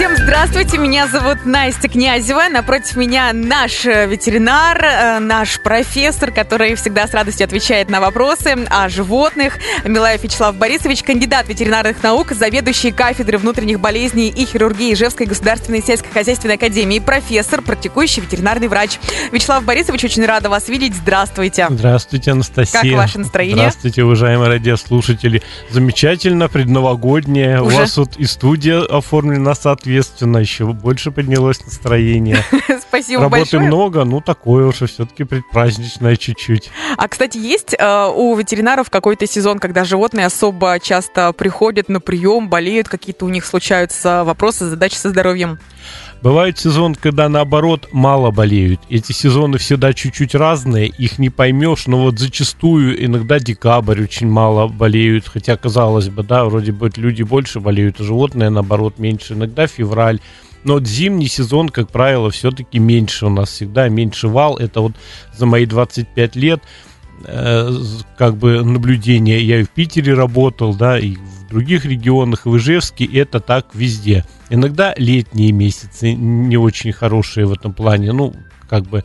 Всем здравствуйте, меня зовут Настя Князева. Напротив меня наш э, ветеринар, э, наш профессор, который всегда с радостью отвечает на вопросы о животных. Милаев Вячеслав Борисович, кандидат ветеринарных наук, заведующий кафедры внутренних болезней и хирургии Ижевской государственной сельскохозяйственной академии, профессор, практикующий ветеринарный врач. Вячеслав Борисович, очень рада вас видеть. Здравствуйте. Здравствуйте, Анастасия. Как ваше настроение? Здравствуйте, уважаемые радиослушатели. Замечательно, предновогоднее. Уже? У вас тут и студия оформлена соответственно, еще больше поднялось настроение. Спасибо Работы большое. много, ну такое уже все-таки предпраздничное чуть-чуть. А, кстати, есть э, у ветеринаров какой-то сезон, когда животные особо часто приходят на прием, болеют, какие-то у них случаются вопросы, задачи со здоровьем? Бывает сезон, когда наоборот мало болеют. Эти сезоны всегда чуть-чуть разные, их не поймешь, но вот зачастую иногда декабрь очень мало болеют, хотя казалось бы, да, вроде бы люди больше болеют, а животные наоборот меньше. Иногда февраль. Но вот зимний сезон, как правило, все-таки меньше у нас всегда, меньше вал. Это вот за мои 25 лет э, как бы наблюдение. Я и в Питере работал, да, и в других регионах, в Ижевске, это так везде. Иногда летние месяцы не очень хорошие в этом плане, ну, как бы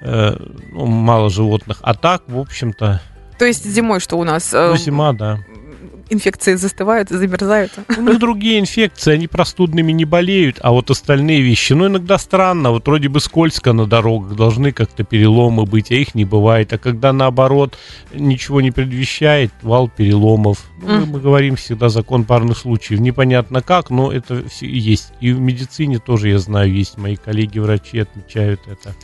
э, ну, мало животных. А так, в общем-то, То есть зимой что у нас? э, ну, зима, да. Инфекции застывают, замерзают? У них другие инфекции, они простудными не болеют, а вот остальные вещи, ну, иногда странно, вот вроде бы скользко на дорогах, должны как-то переломы быть, а их не бывает. А когда наоборот ничего не предвещает, вал переломов. Ну, мы, Мгм. мы говорим всегда закон парных случаев. Непонятно как, но это все есть. И в медицине тоже, я знаю, есть. Мои коллеги-врачи отмечают это.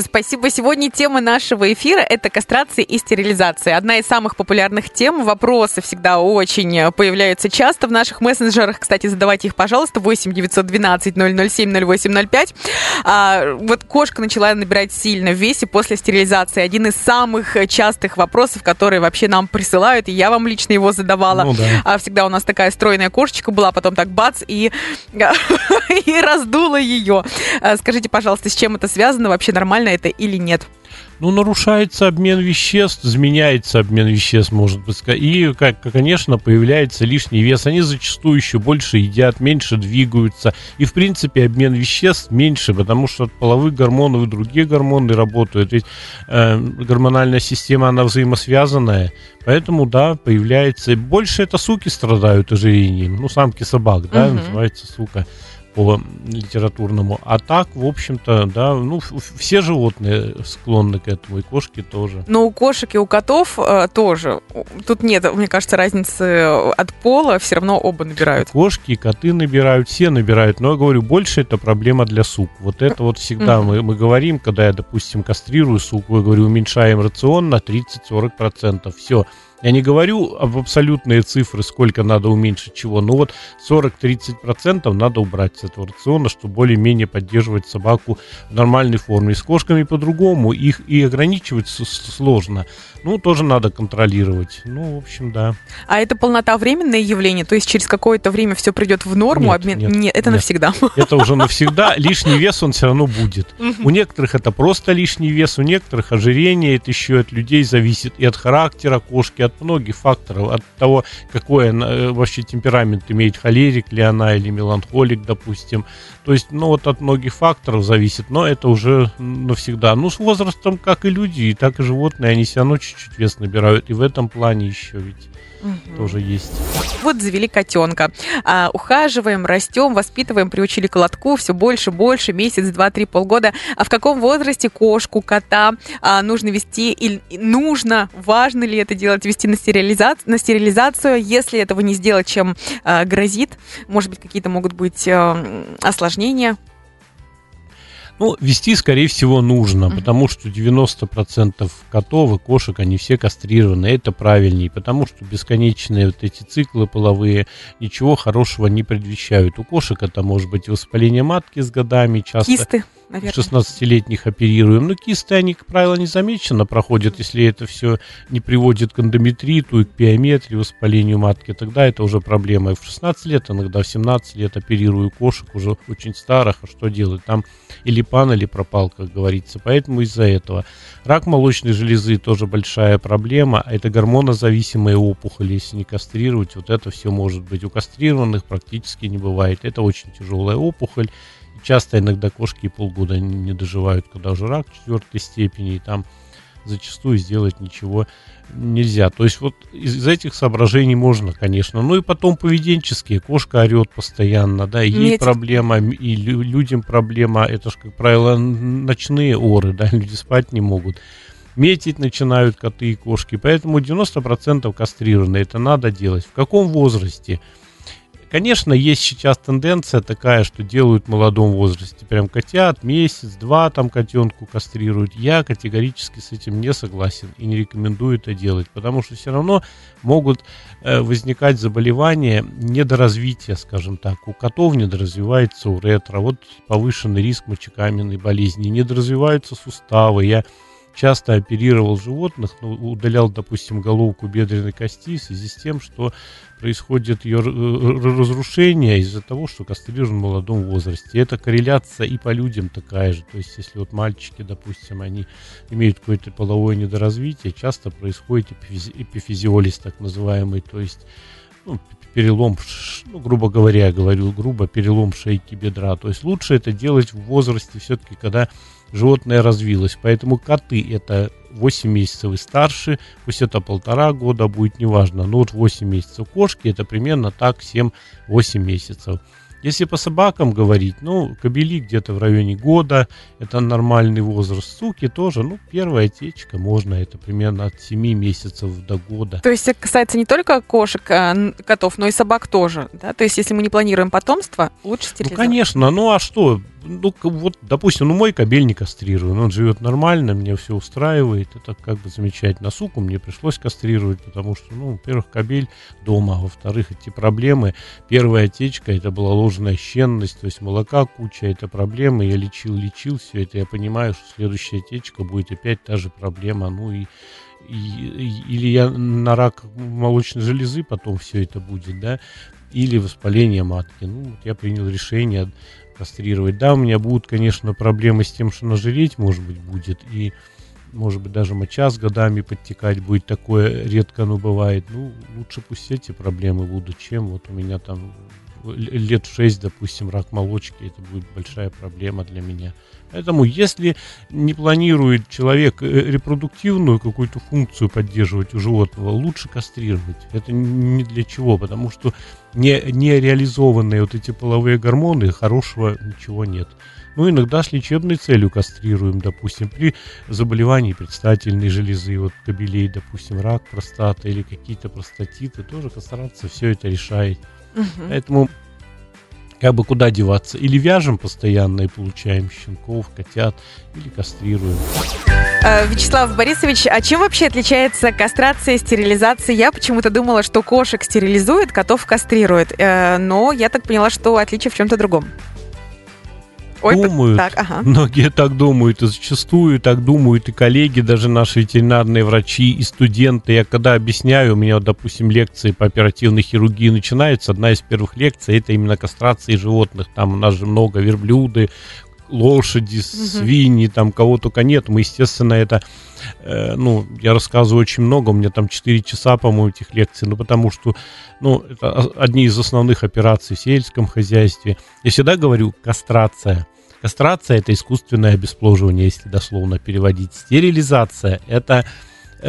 Спасибо. Сегодня тема нашего эфира – это кастрация и стерилизация. Одна из самых популярных тем. Вопросы всегда очень э, появляются часто в наших мессенджерах. Кстати, задавайте их, пожалуйста, 8 912 007 0805. А, вот кошка начала набирать сильно в весе после стерилизации. Один из самых э, частых вопросов, которые вообще нам присылают, и я вам лично его задавала. Ну да. А всегда у нас такая стройная кошечка была, потом так бац, и, и раздула ее. А, Скажите, пожалуйста, с чем это связано? Вообще нормально это или нет? Ну, нарушается обмен веществ, изменяется обмен веществ, может быть, и, как, конечно, появляется лишний вес. Они зачастую еще больше едят, меньше двигаются, и, в принципе, обмен веществ меньше, потому что от половых гормонов и другие гормоны работают. Ведь э, гормональная система, она взаимосвязанная, поэтому, да, появляется... Больше это суки страдают ожирением, ну, самки собак, да, Мгм. называется сука по литературному. А так, в общем-то, да, ну, все животные склонны к этому, и кошки тоже. Но у кошек и у котов э, тоже. Тут нет, мне кажется, разницы от пола, все равно оба набирают. Кошки и коты набирают, все набирают. Но я говорю, больше это проблема для сук. Вот это вот всегда мы, мы говорим, когда я, допустим, кастрирую суку, я говорю, уменьшаем рацион на 30-40%. Все. Я не говорю об абсолютные цифры, сколько надо уменьшить чего, но вот 40-30% надо убрать с этого рациона, чтобы более-менее поддерживать собаку в нормальной форме. С кошками по-другому, их и ограничивать сложно. Ну, тоже надо контролировать. Ну, в общем, да. А это полнота временное явление, то есть через какое-то время все придет в норму, Нет, обмен. нет, это нет. навсегда. Это уже навсегда. Лишний вес он все равно будет. У некоторых это просто лишний вес, у некоторых ожирение, это еще от людей зависит, и от характера кошки, от многих факторов, от того, какой она, э, вообще темперамент имеет, холерик ли она или меланхолик, допустим. То есть, ну вот от многих факторов зависит, но это уже навсегда. Ну, с возрастом, как и люди, и так и животные, они все равно чуть-чуть вес набирают, и в этом плане еще ведь Мгм. тоже есть. Вот завели котенка. А, ухаживаем, растем, воспитываем, приучили к лотку все больше, больше, месяц, два, три, полгода. А в каком возрасте кошку, кота а, нужно вести или нужно, важно ли это делать, вести на, стерилиза- на стерилизацию? Если этого не сделать, чем а, грозит? Может быть, какие-то могут быть а, осложнения? Ну, вести, скорее всего, нужно, потому что 90% котов и кошек, они все кастрированы. Это правильнее, потому что бесконечные вот эти циклы половые ничего хорошего не предвещают. У кошек это может быть воспаление матки с годами, часто Кисты? Наверное. 16-летних оперируем. Но кисты, они, как правило, незамеченно проходят, если это все не приводит к эндометриту и к пиометрии, воспалению матки, тогда это уже проблема. И в 16 лет, иногда в 17 лет оперирую кошек уже очень старых, а что делать? Там или пан, или пропал, как говорится. Поэтому из-за этого. Рак молочной железы тоже большая проблема. Это гормонозависимые опухоли. Если не кастрировать, вот это все может быть. У кастрированных практически не бывает. Это очень тяжелая опухоль. Часто иногда кошки полгода не доживают, когда уже рак четвертой степени, и там зачастую сделать ничего нельзя. То есть вот из этих соображений можно, конечно. Ну и потом поведенческие. Кошка орет постоянно, да, ей Метит. проблема, и людям проблема. Это же, как правило, ночные оры, да, люди спать не могут. Метить начинают коты и кошки. Поэтому 90% кастрированы. Это надо делать. В каком возрасте? Конечно, есть сейчас тенденция такая, что делают в молодом возрасте. Прям котят, месяц-два там котенку кастрируют. Я категорически с этим не согласен и не рекомендую это делать, потому что все равно могут э, возникать заболевания недоразвития, скажем так. У котов недоразвивается уретра, вот повышенный риск мочекаменной болезни, недоразвиваются суставы. Я часто оперировал животных, ну, удалял, допустим, головку бедренной кости в связи с тем, что происходит ее разрушение из-за того, что кастрирован в молодом возрасте. Это корреляция и по людям такая же. То есть, если вот мальчики, допустим, они имеют какое-то половое недоразвитие, часто происходит эпифизиолиз так называемый, то есть ну, перелом, ну, грубо говоря, я говорю грубо, перелом шейки бедра. То есть лучше это делать в возрасте все-таки, когда животное развилось. Поэтому коты это 8 месяцев и старше, пусть это полтора года будет, неважно. Но вот 8 месяцев кошки это примерно так 7-8 месяцев. Если по собакам говорить, ну, кобели где-то в районе года, это нормальный возраст. Суки тоже, ну, первая течка можно, это примерно от 7 месяцев до года. То есть это касается не только кошек, а, котов, но и собак тоже, да? То есть если мы не планируем потомство, лучше стерилизовать? Ну, конечно, ну а что? Ну, вот, допустим, ну, мой кабель не кастрирован, он живет нормально, мне все устраивает, это как бы замечательно. Суку мне пришлось кастрировать, потому что, ну, во-первых, кабель дома, а во-вторых, эти проблемы. Первая отечка, это была ложная щенность, то есть молока куча, это проблемы, я лечил, лечил все это, я понимаю, что следующая отечка будет опять та же проблема, ну и, или я на рак молочной железы потом все это будет, да, или воспаление матки. Ну, вот я принял решение кастрировать. Да, у меня будут, конечно, проблемы с тем, что нажиреть, может быть, будет, и, может быть, даже моча с годами подтекать будет, такое редко оно бывает. Ну, лучше пусть эти проблемы будут, чем вот у меня там лет в 6, допустим, рак молочки, это будет большая проблема для меня. Поэтому, если не планирует человек э, репродуктивную какую-то функцию поддерживать у животного, лучше кастрировать. Это не для чего, потому что не, не реализованные вот эти половые гормоны, хорошего ничего нет. Ну, иногда с лечебной целью кастрируем, допустим, при заболевании предстательной железы, вот кобелей, допустим, рак простаты или какие-то простатиты, тоже кастрация все это решает. Угу. Поэтому как бы куда деваться? Или вяжем постоянно и получаем щенков, котят, или кастрируем. Э, Вячеслав Борисович, а чем вообще отличается кастрация и стерилизация? Я почему-то думала, что кошек стерилизует, котов кастрирует. Э, но я так поняла, что отличие в чем-то другом. Ой, думают. Так, ага. Многие так думают, и зачастую так думают и коллеги, даже наши ветеринарные врачи, и студенты. Я когда объясняю, у меня, допустим, лекции по оперативной хирургии начинаются, одна из первых лекций это именно кастрация животных. Там у нас же много верблюды, лошади, свиньи, там кого только нет. Мы, естественно, это, э, ну, я рассказываю очень много, у меня там 4 часа, по-моему, этих лекций, ну, потому что, ну, это одни из основных операций в сельском хозяйстве. Я всегда говорю кастрация. Кастрация – это искусственное обесплодивание, если дословно переводить. Стерилизация – это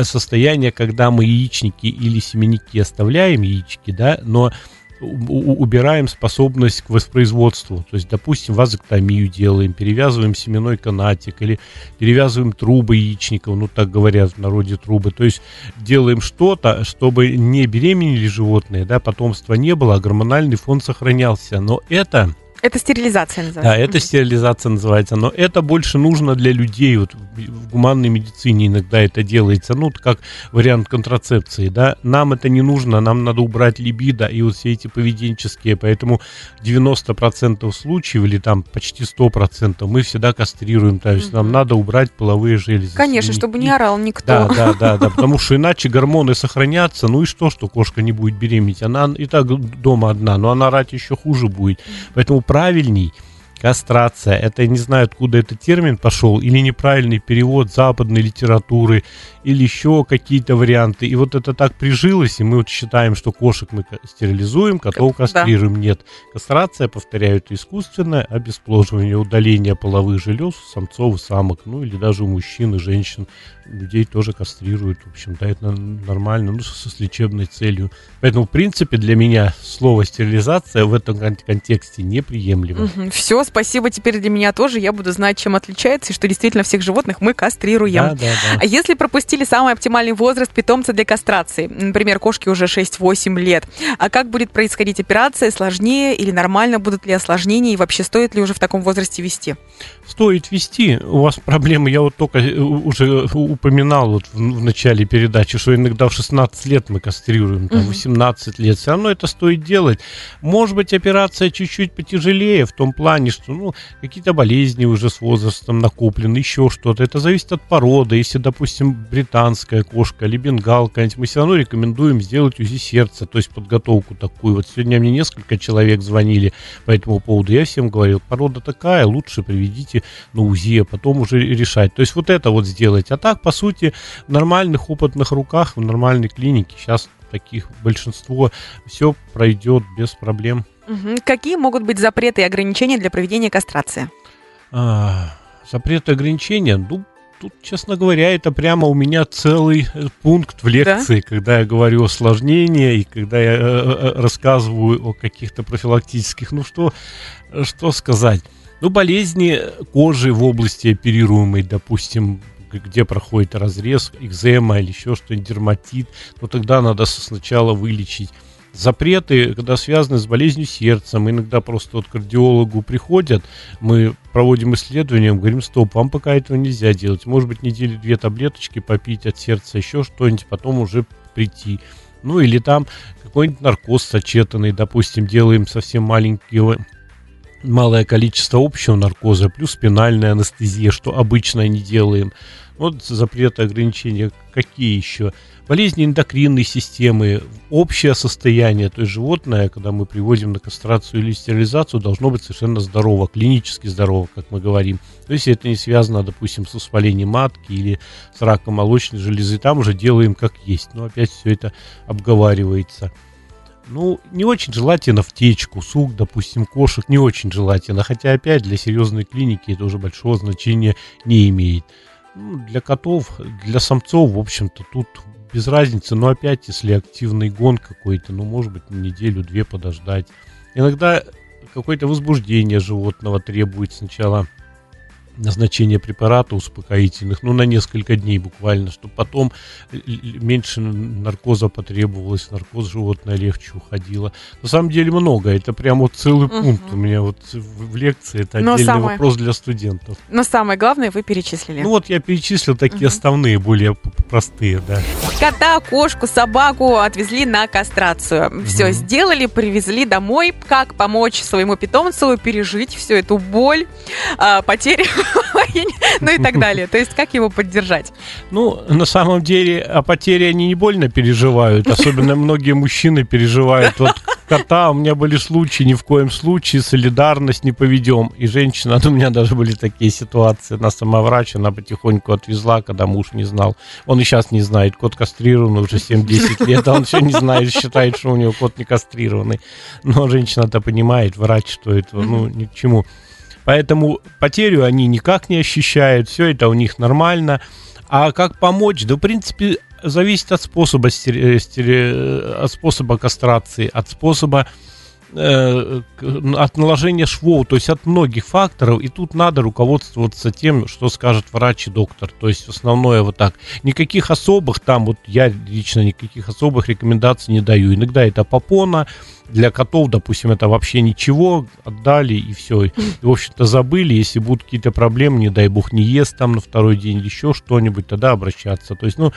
состояние, когда мы яичники или семенники оставляем, яички, да, но убираем способность к воспроизводству. То есть, допустим, вазоктомию делаем, перевязываем семенной канатик или перевязываем трубы яичников, ну так говорят в народе трубы. То есть делаем что-то, чтобы не беременели животные, да, потомства не было, а гормональный фон сохранялся. Но это Это стерилизация называется. Да, это стерилизация называется, но это больше нужно для людей. Вот в гуманной медицине иногда это делается, ну, как вариант контрацепции, да. Нам это не нужно, нам надо убрать либидо и вот все эти поведенческие, поэтому 90% случаев или там почти 100% мы всегда кастрируем, то есть нам надо убрать половые железы. Конечно, чтобы не орал никто. Да, да, да, да, потому что иначе гормоны сохранятся, ну и что, что кошка не будет беременеть, она и так дома одна, но она орать еще хуже будет, поэтому правильней кастрация. Это не знаю, откуда этот термин пошел, или неправильный перевод западной литературы, или еще какие-то варианты. И вот это так прижилось, и мы вот считаем, что кошек мы стерилизуем, котов кастрируем. Да. Нет. Кастрация, повторяю, это искусственное обесплодивание, удаление половых желез у самцов и самок, ну или даже у мужчин и женщин. Людей тоже кастрируют, в общем-то, это нормально, ну, с лечебной целью. Поэтому, в принципе, для меня слово стерилизация в этом контексте неприемлемо. Угу. Все, спасибо теперь для меня тоже. Я буду знать, чем отличается, и что действительно всех животных мы кастрируем. Да, да, да. А если пропустить определили самый оптимальный возраст питомца для кастрации. Например, кошке уже 6-8 лет. А как будет происходить операция? Сложнее или нормально? Будут ли осложнения? И вообще стоит ли уже в таком возрасте вести? Стоит вести. У вас проблемы, я вот только э, уже упоминал вот в, в начале передачи, что иногда в 16 лет мы кастрируем, там, 18 лет. Все равно это стоит делать. Может быть, операция чуть-чуть потяжелее в том плане, что ну, какие-то болезни уже с возрастом накоплены, еще что-то. Это зависит от породы. Если, допустим, британская кошка или бенгалка, мы все равно рекомендуем сделать УЗИ сердца, то есть подготовку такую. Вот сегодня мне несколько человек звонили по этому поводу. Я всем говорил, порода такая, лучше приведите на УЗИ, а потом уже решать. То есть вот это вот сделать. А так, по сути, в нормальных опытных руках, в нормальной клинике сейчас таких большинство все пройдет без проблем. Угу. Какие могут быть запреты и ограничения для проведения кастрации? А, запреты и ограничения? Ну, тут, честно говоря, это прямо у меня целый э, пункт в лекции, да? когда я говорю осложнения и когда я э, э, рассказываю о каких-то профилактических, ну что, что сказать. Ну, болезни кожи в области оперируемой, допустим, где проходит разрез, экзема или еще что-нибудь, дерматит, то тогда надо сначала вылечить запреты, когда связаны с болезнью сердца, мы иногда просто вот кардиологу приходят, мы проводим исследования, говорим, стоп, вам пока этого нельзя делать. Может быть, недели две таблеточки попить от сердца, еще что-нибудь, потом уже прийти. Ну, или там какой-нибудь наркоз сочетанный, допустим, делаем совсем маленькие малое количество общего наркоза, плюс спинальная анестезия, что обычно не делаем. Вот запреты, ограничения. Какие еще? Болезни эндокринной системы, общее состояние, то есть животное, когда мы приводим на кастрацию или стерилизацию, должно быть совершенно здорово, клинически здорово, как мы говорим. То есть это не связано, допустим, с воспалением матки или с раком молочной железы, там уже делаем как есть. Но опять все это обговаривается. Ну, не очень желательно в течку, сук, допустим, кошек, не очень желательно. Хотя, опять, для серьезной клиники это уже большого значения не имеет. Ну, для котов, для самцов, в общем-то, тут без разницы. Но опять, если активный гон какой-то, ну, может быть, неделю-две подождать. Иногда какое-то возбуждение животного требует сначала назначение препарата успокоительных, ну, на несколько дней буквально, чтобы потом меньше наркоза потребовалось, наркоз животное легче уходило. На самом деле много, это прям вот целый угу. пункт у меня вот в, лекции, это Но отдельный самое... вопрос для студентов. Но самое главное вы перечислили. Ну, вот я перечислил такие угу. основные, более простые, да. Кота, кошку, собаку отвезли на кастрацию. Угу. Все сделали, привезли домой. Как помочь своему питомцу пережить всю эту боль, а, потери ну и так далее. То есть как его поддержать? Ну, на самом деле, о потере они не больно переживают. Особенно многие мужчины переживают. Вот кота, у меня были случаи, ни в коем случае солидарность не поведем. И женщина, ну, у меня даже были такие ситуации. Она сама врач, она потихоньку отвезла, когда муж не знал. Он и сейчас не знает, кот кастрирован уже 7-10 лет, а он все не знает, считает, что у него кот не кастрированный. Но женщина-то понимает, врач, что это, ну, ни к чему. Поэтому потерю они никак не ощущают, все это у них нормально. А как помочь? Да, в принципе, зависит от способа, от способа кастрации, от способа э, от наложения швов, то есть от многих факторов, и тут надо руководствоваться тем, что скажет врач и доктор, то есть основное вот так. Никаких особых там, вот я лично никаких особых рекомендаций не даю. Иногда это попона, для котов, допустим, это вообще ничего, отдали и все. И, в общем-то, забыли, если будут какие-то проблемы, не дай бог, не ест там на второй день еще что-нибудь, тогда обращаться. То есть, ну,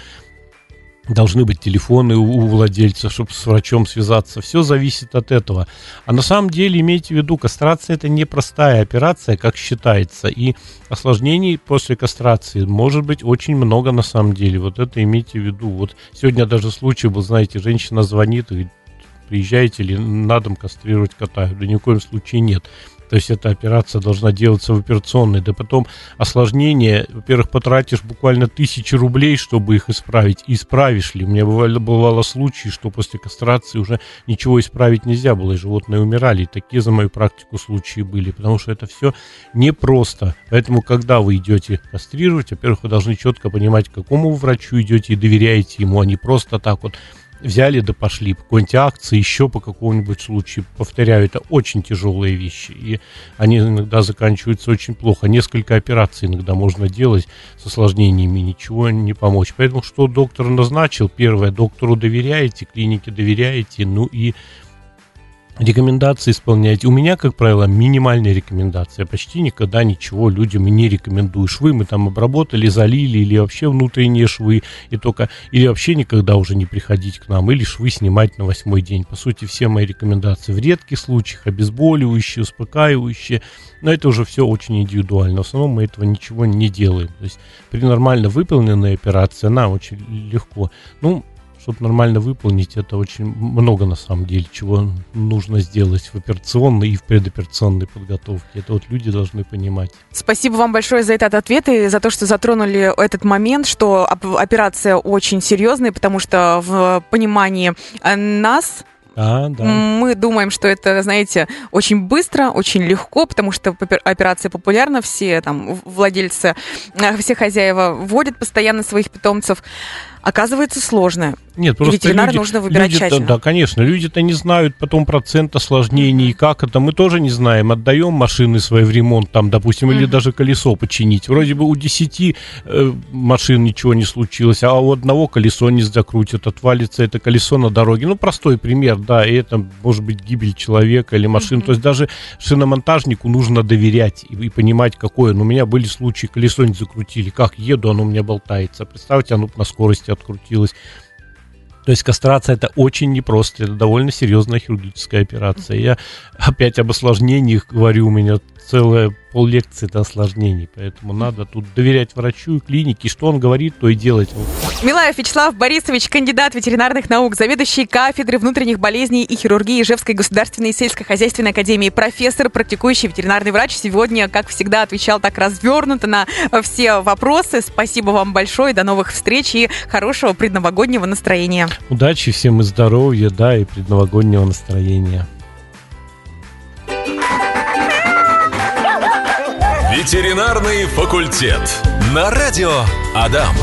должны быть телефоны у владельца, чтобы с врачом связаться. Все зависит от этого. А на самом деле, имейте в виду, кастрация это непростая операция, как считается. И осложнений после кастрации может быть очень много на самом деле. Вот это имейте в виду. Вот сегодня даже случай был, знаете, женщина звонит и говорит, приезжаете ли на дом кастрировать кота? Да ни в коем случае нет. То есть эта операция должна делаться в операционной. Да потом осложнение, во-первых, потратишь буквально тысячи рублей, чтобы их исправить. И исправишь ли? У меня бывало, бывало случаи, что после кастрации уже ничего исправить нельзя было, и животные умирали. И такие за мою практику случаи были, потому что это все непросто. Поэтому, когда вы идете кастрировать, во-первых, вы должны четко понимать, к какому врачу идете и доверяете ему, а не просто так вот взяли да пошли по какой-нибудь акции, еще по какому-нибудь случаю. Повторяю, это очень тяжелые вещи, и они иногда заканчиваются очень плохо. Несколько операций иногда можно делать с осложнениями, ничего не помочь. Поэтому что доктор назначил? Первое, доктору доверяете, клинике доверяете, ну и рекомендации исполняете. У меня, как правило, минимальные рекомендации. Почти никогда ничего людям не рекомендую. Швы мы там обработали, залили, или вообще внутренние швы, и только, или вообще никогда уже не приходить к нам, или швы снимать на восьмой день. По сути, все мои рекомендации в редких случаях, обезболивающие, успокаивающие, но это уже все очень индивидуально. В основном мы этого ничего не делаем. То есть при нормально выполненной операции она очень легко. Ну, чтобы нормально выполнить, это очень много на самом деле, чего нужно сделать в операционной и в предоперационной подготовке. Это вот люди должны понимать. Спасибо вам большое за этот ответ и за то, что затронули этот момент, что операция очень серьезная, потому что в понимании э, нас, а, да. Мы думаем, что это, знаете, очень быстро, очень легко, потому что операция популярна, все там владельцы, э, все хозяева вводят постоянно своих питомцев оказывается сложная. Нет, просто ветеринара люди, нужно выбирать люди тщательно. Да, конечно. Люди-то не знают потом процент осложнений, как это. Мы тоже не знаем. Отдаем машины свои в ремонт, там, допустим, mm-hmm. или даже колесо починить. Вроде бы у 10 э, машин ничего не случилось, а у одного колесо не закрутит, отвалится это колесо на дороге. Ну, простой пример, да, и это может быть гибель человека или машины. Mm-hmm. То есть даже шиномонтажнику нужно доверять и, и понимать, какое. Но у меня были случаи, колесо не закрутили. Как еду, оно у меня болтается. Представьте, оно на скорости открутилось. То есть кастрация это очень непросто, это довольно серьезная хирургическая операция. Я опять об осложнениях говорю, у меня целая пол лекции до осложнений, поэтому надо тут доверять врачу и клинике, что он говорит, то и делать. Милаев Вячеслав Борисович, кандидат ветеринарных наук, заведующий кафедры внутренних болезней и хирургии Ижевской государственной сельскохозяйственной академии, профессор, практикующий ветеринарный врач. Сегодня, как всегда, отвечал так развернуто на все вопросы. Спасибо вам большое, до новых встреч и хорошего предновогоднего настроения. Удачи всем и здоровья, да, и предновогоднего настроения. Ветеринарный факультет. На радио Адам.